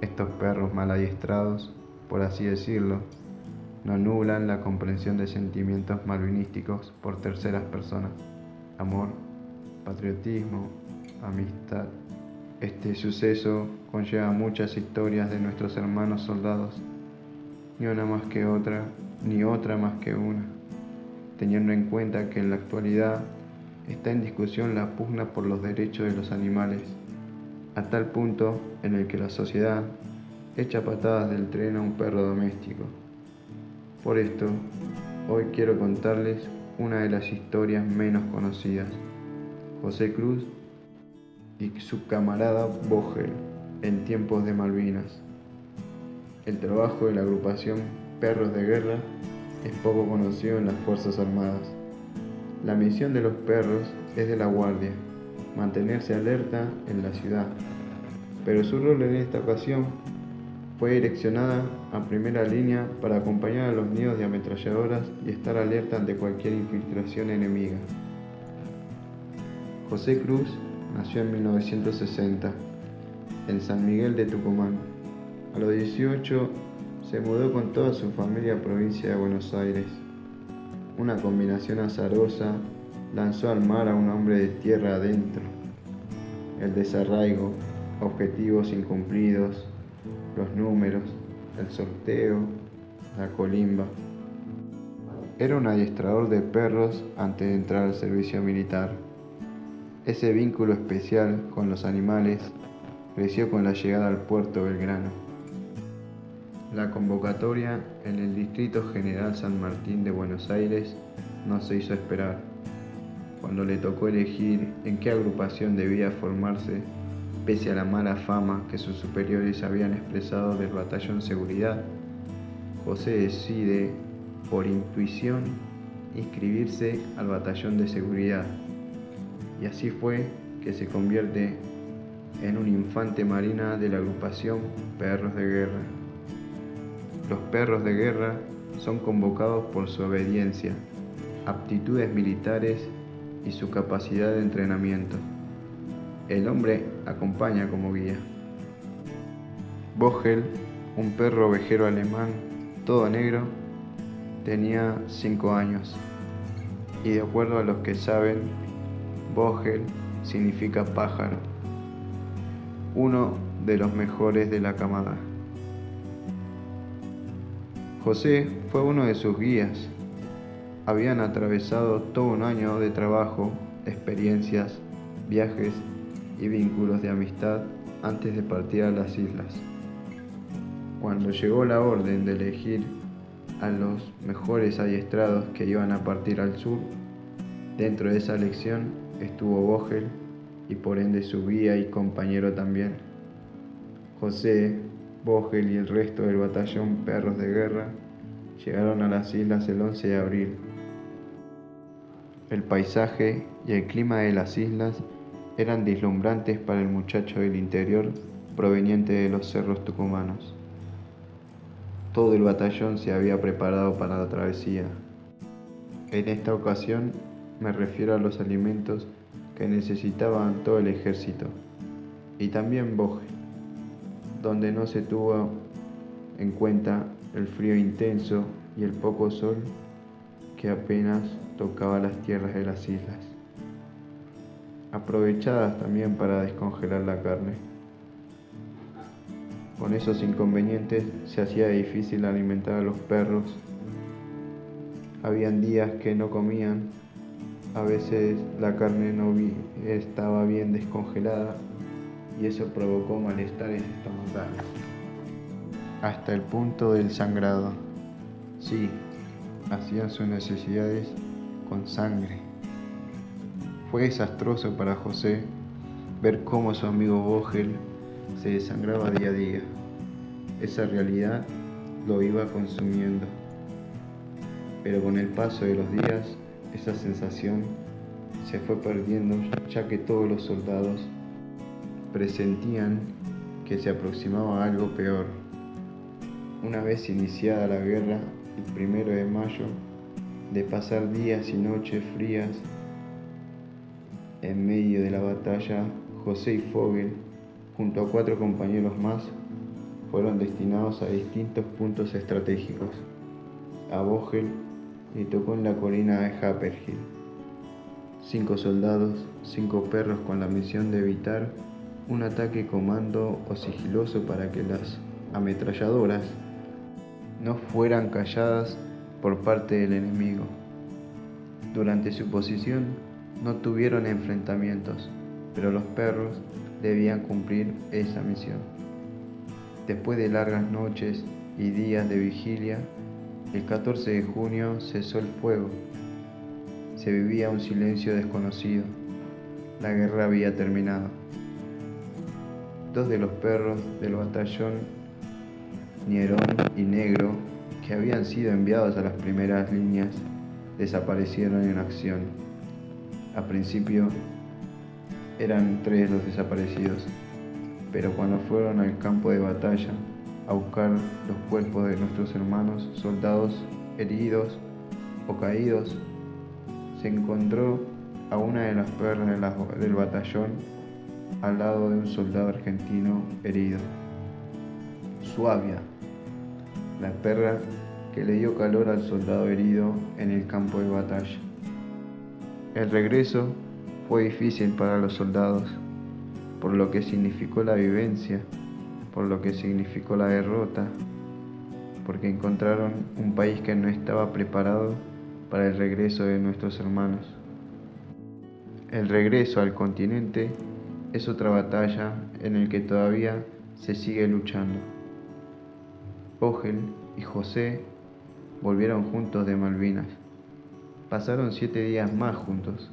Estos perros mal adiestrados, por así decirlo, no nublan la comprensión de sentimientos malvinísticos por terceras personas, amor, patriotismo, amistad. Este suceso conlleva muchas historias de nuestros hermanos soldados, ni una más que otra, ni otra más que una, teniendo en cuenta que en la actualidad está en discusión la pugna por los derechos de los animales, a tal punto en el que la sociedad echa patadas del tren a un perro doméstico. Por esto, hoy quiero contarles una de las historias menos conocidas. José Cruz y su camarada Vogel en tiempos de Malvinas. El trabajo de la agrupación Perros de Guerra es poco conocido en las Fuerzas Armadas. La misión de los perros es de la guardia, mantenerse alerta en la ciudad, pero su rol en esta ocasión fue direccionada a primera línea para acompañar a los nidos de ametralladoras y estar alerta ante cualquier infiltración enemiga. José Cruz nació en 1960 en San Miguel de Tucumán. A los 18 se mudó con toda su familia a provincia de Buenos Aires. Una combinación azarosa lanzó al mar a un hombre de tierra adentro. El desarraigo, objetivos incumplidos, los números, el sorteo, la colimba. Era un adiestrador de perros antes de entrar al servicio militar. Ese vínculo especial con los animales creció con la llegada al puerto Belgrano. La convocatoria en el Distrito General San Martín de Buenos Aires no se hizo esperar. Cuando le tocó elegir en qué agrupación debía formarse, pese a la mala fama que sus superiores habían expresado del batallón seguridad, José decide, por intuición, inscribirse al batallón de seguridad. Y así fue que se convierte en un infante marina de la agrupación Perros de Guerra. Los perros de guerra son convocados por su obediencia, aptitudes militares y su capacidad de entrenamiento. El hombre acompaña como guía. Vogel, un perro ovejero alemán, todo negro, tenía 5 años. Y de acuerdo a los que saben, Vogel significa pájaro, uno de los mejores de la camada. José fue uno de sus guías. Habían atravesado todo un año de trabajo, experiencias, viajes y vínculos de amistad antes de partir a las islas. Cuando llegó la orden de elegir a los mejores adiestrados que iban a partir al sur, dentro de esa elección estuvo Vogel y por ende su guía y compañero también. José, Vogel y el resto del batallón Perros de Guerra llegaron a las islas el 11 de abril. El paisaje y el clima de las islas eran deslumbrantes para el muchacho del interior proveniente de los cerros tucumanos. Todo el batallón se había preparado para la travesía. En esta ocasión me refiero a los alimentos que necesitaban todo el ejército y también Boje, donde no se tuvo en cuenta el frío intenso y el poco sol que apenas tocaba las tierras de las islas, aprovechadas también para descongelar la carne. Con esos inconvenientes se hacía difícil alimentar a los perros. Habían días que no comían, a veces la carne no estaba bien descongelada y eso provocó malestares estomacales. Hasta el punto del sangrado. Sí, hacían sus necesidades con sangre. Fue desastroso para José ver cómo su amigo Vogel se desangraba día a día. Esa realidad lo iba consumiendo. Pero con el paso de los días, esa sensación se fue perdiendo ya que todos los soldados presentían que se aproximaba algo peor. Una vez iniciada la guerra, el primero de mayo, de pasar días y noches frías en medio de la batalla, José y Fogel junto a cuatro compañeros más, fueron destinados a distintos puntos estratégicos. A Vogel y tocó en la colina de Haperhill. Cinco soldados, cinco perros con la misión de evitar un ataque comando o sigiloso para que las ametralladoras no fueran calladas por parte del enemigo. Durante su posición no tuvieron enfrentamientos, pero los perros debían cumplir esa misión. Después de largas noches y días de vigilia, el 14 de junio cesó el fuego. Se vivía un silencio desconocido. La guerra había terminado. Dos de los perros del batallón, Nierón y Negro, que habían sido enviados a las primeras líneas, desaparecieron en acción. A principio eran tres los desaparecidos, pero cuando fueron al campo de batalla a buscar los cuerpos de nuestros hermanos soldados heridos o caídos, se encontró a una de las perras del batallón al lado de un soldado argentino herido. Suavia, la perra que le dio calor al soldado herido en el campo de batalla. El regreso fue difícil para los soldados, por lo que significó la vivencia, por lo que significó la derrota, porque encontraron un país que no estaba preparado para el regreso de nuestros hermanos. El regreso al continente es otra batalla en el que todavía se sigue luchando. Ogel y José volvieron juntos de Malvinas. Pasaron siete días más juntos.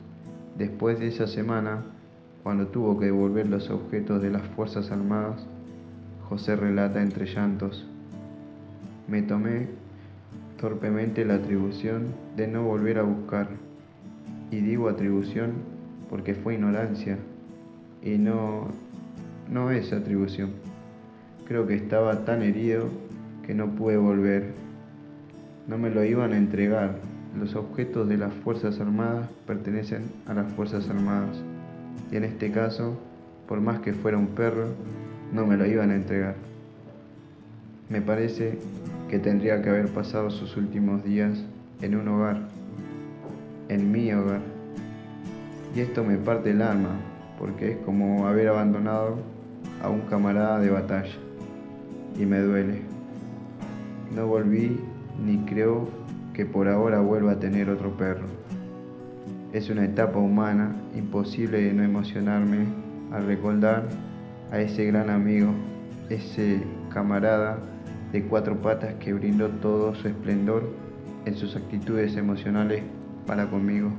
Después de esa semana, cuando tuvo que devolver los objetos de las Fuerzas Armadas, José relata entre llantos, me tomé torpemente la atribución de no volver a buscar, y digo atribución porque fue ignorancia, y no, no es atribución. Creo que estaba tan herido que no pude volver. No me lo iban a entregar. Los objetos de las Fuerzas Armadas pertenecen a las Fuerzas Armadas. Y en este caso, por más que fuera un perro, no me lo iban a entregar. Me parece que tendría que haber pasado sus últimos días en un hogar, en mi hogar. Y esto me parte el alma, porque es como haber abandonado a un camarada de batalla. Y me duele. No volví ni creo que por ahora vuelva a tener otro perro. Es una etapa humana imposible de no emocionarme al recordar a ese gran amigo, ese camarada de cuatro patas que brindó todo su esplendor en sus actitudes emocionales para conmigo.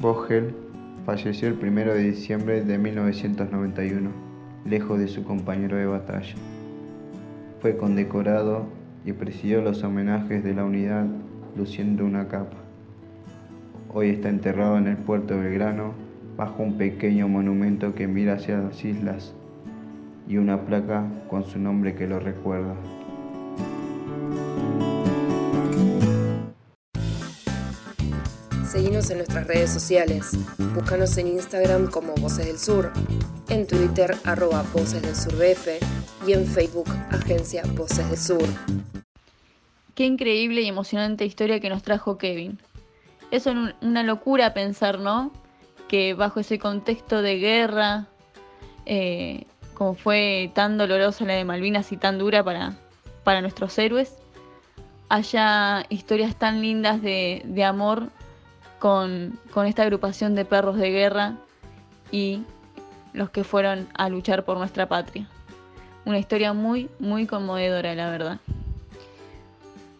Vogel falleció el 1 de diciembre de 1991, lejos de su compañero de batalla. Fue condecorado y presidió los homenajes de la unidad luciendo una capa. Hoy está enterrado en el puerto Belgrano bajo un pequeño monumento que mira hacia las islas y una placa con su nombre que lo recuerda. Seguimos en nuestras redes sociales. Búscanos en Instagram como Voces del Sur, en Twitter arroba Voces del Sur BF y en Facebook Agencia Voces del Sur. Qué increíble y emocionante historia que nos trajo Kevin. Es una locura pensar, ¿no? Que bajo ese contexto de guerra, eh, como fue tan dolorosa la de Malvinas y tan dura para, para nuestros héroes, haya historias tan lindas de, amor con, con, esta agrupación de perros de guerra y los que fueron a luchar por nuestra patria. Una historia muy, muy conmovedora, la verdad.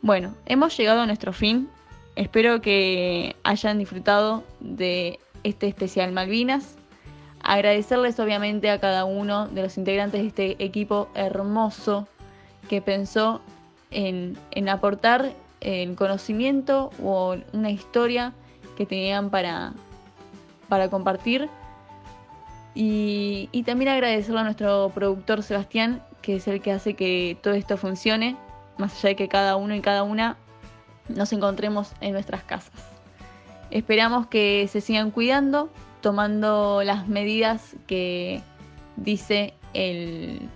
Bueno, hemos llegado a nuestro fin. Espero que hayan disfrutado de este especial Malvinas. Agradecerles obviamente a cada uno de los integrantes de este equipo hermoso que pensó en, aportar el conocimiento o una historia que tenían para, para compartir. Y, y, también agradecerle a nuestro productor Sebastián, que es el que hace que todo esto funcione, más allá de que cada uno y cada una nos encontremos en nuestras casas. Esperamos que se sigan cuidando, tomando las medidas que dice el,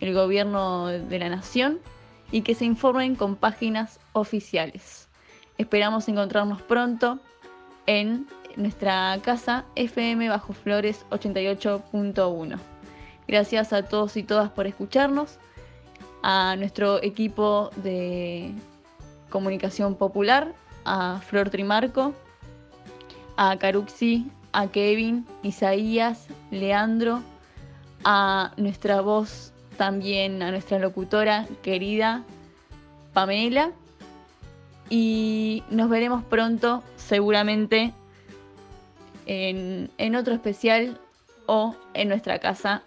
gobierno de la nación y que se informen con páginas oficiales. Esperamos encontrarnos pronto en nuestra casa FM Bajo Flores 88.1. Gracias a todos y todas por escucharnos, a nuestro equipo de comunicación popular, a Flor Trimarco, a Caruxi, a Kevin, Isaías, Leandro, a nuestra voz también, a nuestra locutora querida Pamela. Y nos veremos pronto, seguramente, en, en otro especial o en nuestra casa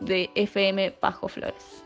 de FM Bajo Flores.